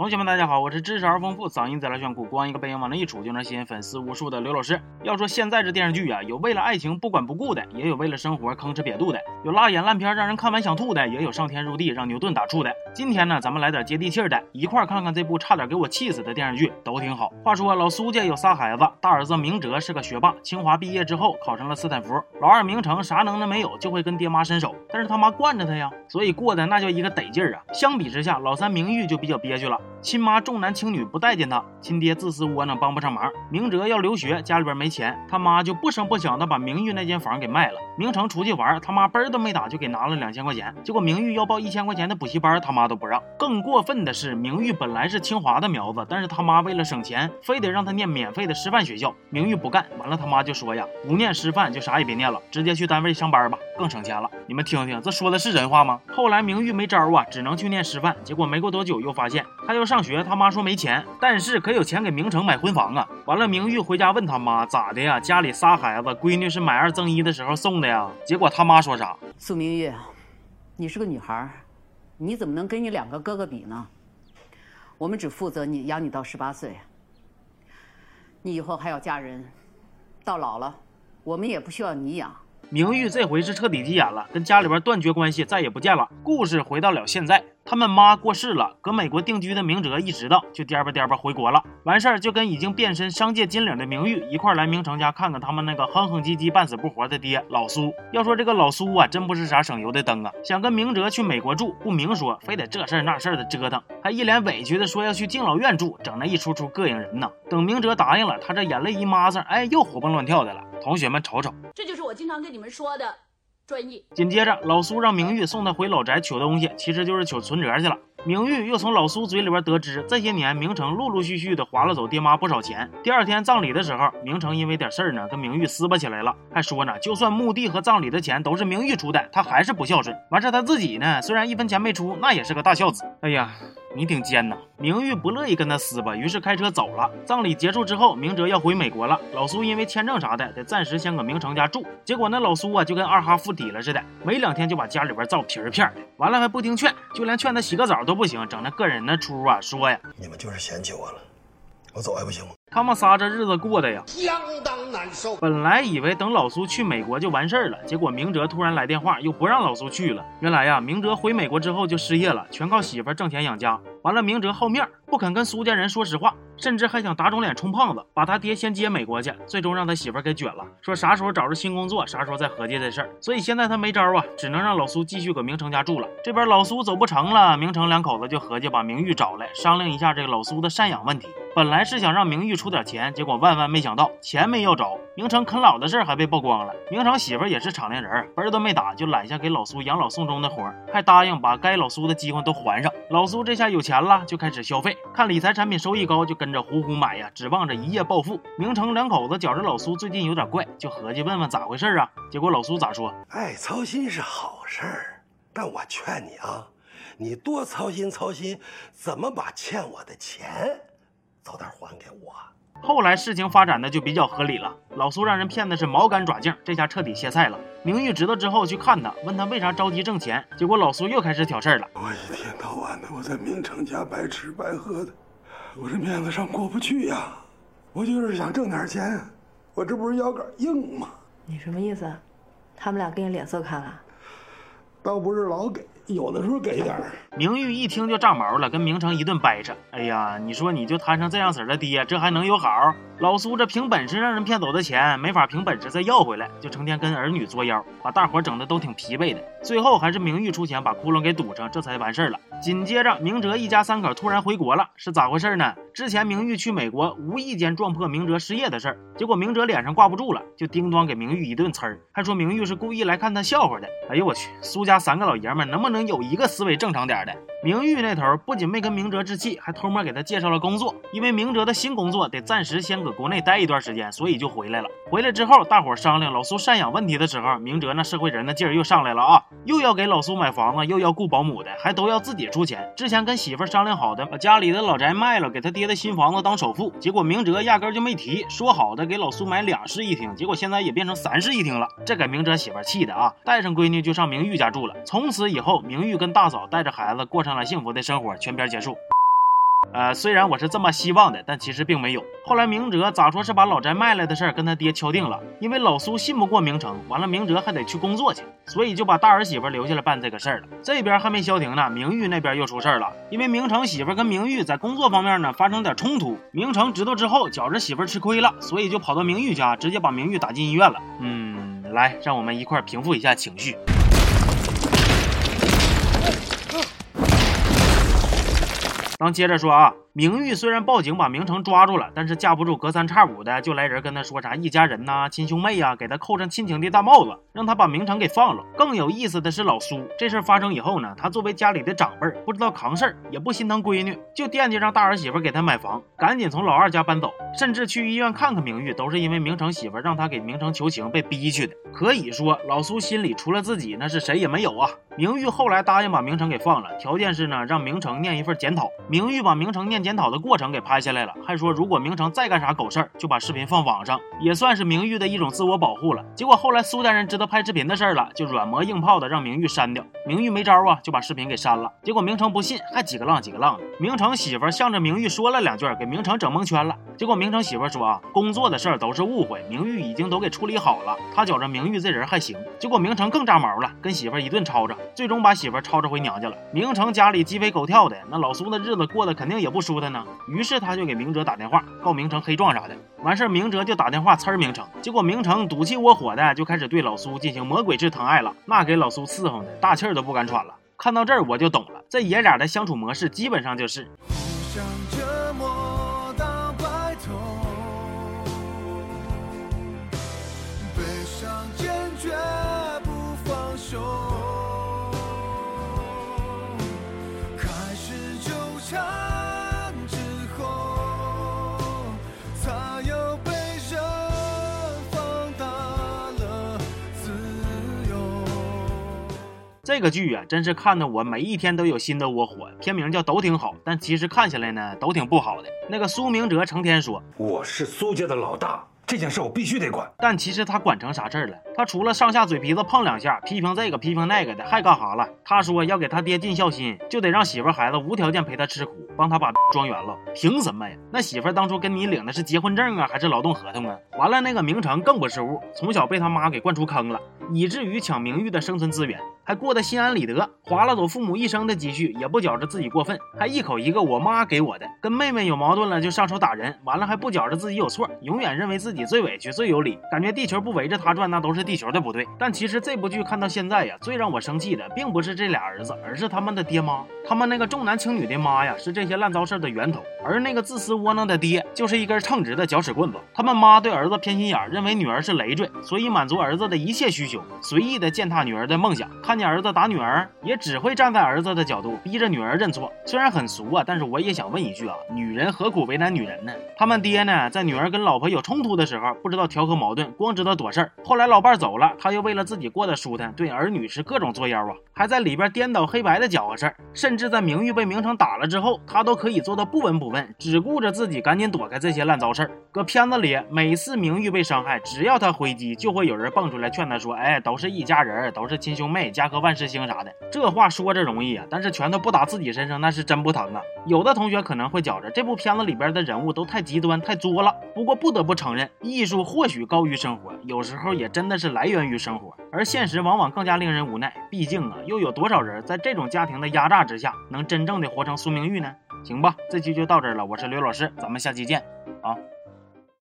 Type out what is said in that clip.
同学们，大家好，我是知识而丰富、嗓音贼拉炫酷、光一个背影往那一杵就能吸引粉丝无数的刘老师。要说现在这电视剧啊，有为了爱情不管不顾的，也有为了生活吭哧瘪肚的，有辣眼烂片让人看完想吐的，也有上天入地让牛顿打怵的。今天呢，咱们来点接地气的，一块看看这部差点给我气死的电视剧，都挺好。话说老苏家有仨孩子，大儿子明哲是个学霸，清华毕业之后考上了斯坦福；老二明成啥能耐没有，就会跟爹妈伸手，但是他妈惯着他呀，所以过得那叫一个得劲儿啊。相比之下，老三明玉就比较憋屈了，亲妈重男。轻女不待见他，亲爹自私窝囊帮不上忙。明哲要留学，家里边没钱，他妈就不声不响的把明玉那间房给卖了。明成出去玩，他妈嘣都没打就给拿了两千块钱。结果明玉要报一千块钱的补习班，他妈都不让。更过分的是，明玉本来是清华的苗子，但是他妈为了省钱，非得让他念免费的师范学校。明玉不干，完了他妈就说呀，不念师范就啥也别念了，直接去单位上班吧，更省钱了。你们听听，这说的是人话吗？后来明玉没招啊，只能去念师范。结果没过多久又发现他要上学，他妈说。没钱，但是可有钱给明成买婚房啊！完了，明玉回家问他妈咋的呀？家里仨孩子，闺女是买二赠一的时候送的呀。结果他妈说啥？苏明玉，你是个女孩，你怎么能跟你两个哥哥比呢？我们只负责你养你到十八岁，你以后还要嫁人，到老了，我们也不需要你养。明玉这回是彻底急眼了，跟家里边断绝关系，再也不见了。故事回到了现在。他们妈过世了，搁美国定居的明哲一知道，就颠吧颠吧回国了。完事儿就跟已经变身商界金领的明玉一块来明成家看看他们那个哼哼唧唧半死不活的爹老苏。要说这个老苏啊，真不是啥省油的灯啊！想跟明哲去美国住，不明说，非得这事儿那事儿的折腾，还一脸委屈的说要去敬老院住，整那一出出膈应人呢。等明哲答应了，他这眼泪一抹上，哎，又活蹦乱跳的了。同学们瞅瞅，这就是我经常跟你们说的。专业。紧接着，老苏让明玉送他回老宅取东西，其实就是取存折去了。明玉又从老苏嘴里边得知，这些年明成陆陆续续的划了走爹妈不少钱。第二天葬礼的时候，明成因为点事儿呢，跟明玉撕巴起来了，还说呢，就算墓地和葬礼的钱都是明玉出的，他还是不孝顺。完事他自己呢，虽然一分钱没出，那也是个大孝子。哎呀。你挺奸呐！明玉不乐意跟他撕吧，于是开车走了。葬礼结束之后，明哲要回美国了。老苏因为签证啥的，得暂时先搁明成家住。结果那老苏啊，就跟二哈附体了似的，没两天就把家里边造皮儿片的。完了还不听劝，就连劝他洗个澡都不行，整那个人的出啊，说呀，你们就是嫌弃我了，我走还不行吗？他们仨这日子过得呀，相当难受。本来以为等老苏去美国就完事儿了，结果明哲突然来电话，又不让老苏去了。原来呀，明哲回美国之后就失业了，全靠媳妇挣钱养家。完了，明哲好面，不肯跟苏家人说实话，甚至还想打肿脸充胖子，把他爹先接美国去，最终让他媳妇给卷了，说啥时候找着新工作，啥时候再合计这事儿。所以现在他没招啊，只能让老苏继续搁明成家住了。这边老苏走不成了，明成两口子就合计把明玉找来商量一下这个老苏的赡养问题。本来是想让明玉出点钱，结果万万没想到钱没要着，明成啃老的事儿还被曝光了。明成媳妇也是敞亮人，儿都没打就揽下给老苏养老送终的活儿，还答应把该老苏的饥荒都还上。老苏这下有钱了，就开始消费，看理财产品收益高，就跟着呼呼买呀，指望着一夜暴富。明成两口子觉着老苏最近有点怪，就合计问问咋回事啊？结果老苏咋说？爱操心是好事儿，但我劝你啊，你多操心操心，怎么把欠我的钱。早点还给我。后来事情发展的就比较合理了，老苏让人骗的是毛干爪净，这下彻底歇菜了。明玉知道之后去看他，问他为啥着急挣钱，结果老苏又开始挑事儿了。我一天到晚的我在明成家白吃白喝的，我这面子上过不去呀。我就是想挣点钱，我这不是腰杆硬吗？你什么意思？他们俩给你脸色看了？倒不是老给。有的时候给点儿。明玉一听就炸毛了，跟明成一顿掰扯。哎呀，你说你就摊上这样式的爹，这还能有好？老苏这凭本事让人骗走的钱，没法凭本事再要回来，就成天跟儿女作妖，把大伙整的都挺疲惫的。最后还是明玉出钱把窟窿给堵上，这才完事儿了。紧接着，明哲一家三口突然回国了，是咋回事呢？之前明玉去美国，无意间撞破明哲失业的事儿，结果明哲脸上挂不住了，就叮当给明玉一顿呲儿，还说明玉是故意来看他笑话的。哎呦我去，苏家三个老爷们能不能？有一个思维正常点的，明玉那头不仅没跟明哲置气，还偷摸给他介绍了工作。因为明哲的新工作得暂时先搁国内待一段时间，所以就回来了。回来之后，大伙商量老苏赡养问题的时候，明哲那社会人的劲儿又上来了啊，又要给老苏买房子，又要雇保姆的，还都要自己出钱。之前跟媳妇商量好的，把家里的老宅卖了，给他爹的新房子当首付。结果明哲压根就没提，说好的给老苏买两室一厅，结果现在也变成三室一厅了。这给明哲媳妇气的啊，带上闺女就上明玉家住了。从此以后。明玉跟大嫂带着孩子过上了幸福的生活，全片结束。呃，虽然我是这么希望的，但其实并没有。后来明哲咋说是把老宅卖了的事儿跟他爹敲定了，因为老苏信不过明成，完了明哲还得去工作去，所以就把大儿媳妇留下来办这个事儿了。这边还没消停呢，明玉那边又出事儿了，因为明成媳妇跟明玉在工作方面呢发生点冲突，明成知道之后觉着媳妇吃亏了，所以就跑到明玉家，直接把明玉打进医院了。嗯，来，让我们一块儿平复一下情绪。咱接着说啊。明玉虽然报警把明成抓住了，但是架不住隔三差五的就来人跟他说啥一家人呐、亲兄妹呀，给他扣上亲情的大帽子，让他把明成给放了。更有意思的是，老苏这事发生以后呢，他作为家里的长辈，不知道扛事儿，也不心疼闺女，就惦记让大儿媳妇给他买房，赶紧从老二家搬走，甚至去医院看看明玉，都是因为明成媳妇让他给明成求情被逼去的。可以说，老苏心里除了自己，那是谁也没有啊。明玉后来答应把明成给放了，条件是呢，让明成念一份检讨。明玉把明成念。检讨的过程给拍下来了，还说如果明成再干啥狗事儿，就把视频放网上，也算是明玉的一种自我保护了。结果后来苏家人知道拍视频的事儿了，就软磨硬泡的让明玉删掉。明玉没招啊，就把视频给删了。结果明成不信，还几个浪几个浪的。明成媳妇向着明玉说了两句，给明成整蒙圈了。结果明成媳妇说啊，工作的事儿都是误会，明玉已经都给处理好了。他觉着明玉这人还行。结果明成更炸毛了，跟媳妇一顿吵吵，最终把媳妇吵着回娘家了。明成家里鸡飞狗跳的，那老苏的日子过得肯定也不舒坦呢。于是他就给明哲打电话，告明成黑状啥的。完事儿，明哲就打电话呲儿明成，结果明成赌气窝火的就开始对老苏进行魔鬼式疼爱了，那给老苏伺候的大气儿都不敢喘了。看到这儿我就懂了，这爷俩的相处模式基本上就是。这个剧啊，真是看得我每一天都有新的窝火。片名叫都挺好，但其实看起来呢，都挺不好的。那个苏明哲成天说我是苏家的老大，这件事我必须得管。但其实他管成啥事儿了？他除了上下嘴皮子碰两下，批评这个批评那个的，还干啥了？他说要给他爹尽孝心，就得让媳妇孩子无条件陪他吃苦，帮他把 庄园了。凭什么呀？那媳妇当初跟你领的是结婚证啊，还是劳动合同啊？完了，那个明成更不是物，从小被他妈给惯出坑了，以至于抢名誉的生存资源。还过得心安理得，划了走父母一生的积蓄，也不觉着自己过分，还一口一个我妈给我的。跟妹妹有矛盾了就上手打人，完了还不觉着自己有错，永远认为自己最委屈最有理，感觉地球不围着他转，那都是地球的不对。但其实这部剧看到现在呀，最让我生气的并不是这俩儿子，而是他们的爹妈。他们那个重男轻女的妈呀，是这些烂糟事的源头，而那个自私窝囊的爹就是一根称职的搅屎棍子。他们妈对儿子偏心眼，认为女儿是累赘，所以满足儿子的一切需求，随意的践踏女儿的梦想。看见儿子打女儿。也只会站在儿子的角度，逼着女儿认错。虽然很俗啊，但是我也想问一句啊：女人何苦为难女人呢？他们爹呢，在女儿跟老婆有冲突的时候，不知道调和矛盾，光知道躲事儿。后来老伴二走了，他又为了自己过得舒坦，对儿女是各种作妖啊，还在里边颠倒黑白的搅和事儿。甚至在明玉被明成打了之后，他都可以做到不闻不问，只顾着自己赶紧躲开这些烂糟事儿。搁片子里，每次明玉被伤害，只要他回击，就会有人蹦出来劝他说：“哎，都是一家人，都是亲兄妹，家和万事兴啥的。”这话说着容易啊，但是拳头不打自己身上，那是真不疼啊。有的同学可能会觉着这部片子里边的人物都太极端、太作了。不过不得不承认，艺术或许高于生活，有时候也真的是来源于生活，而现实往往更加令人无奈。毕竟啊，又有多少人在这种家庭的压榨之下，能真正的活成苏明玉呢？行吧，这期就到这儿了，我是刘老师，咱们下期见啊。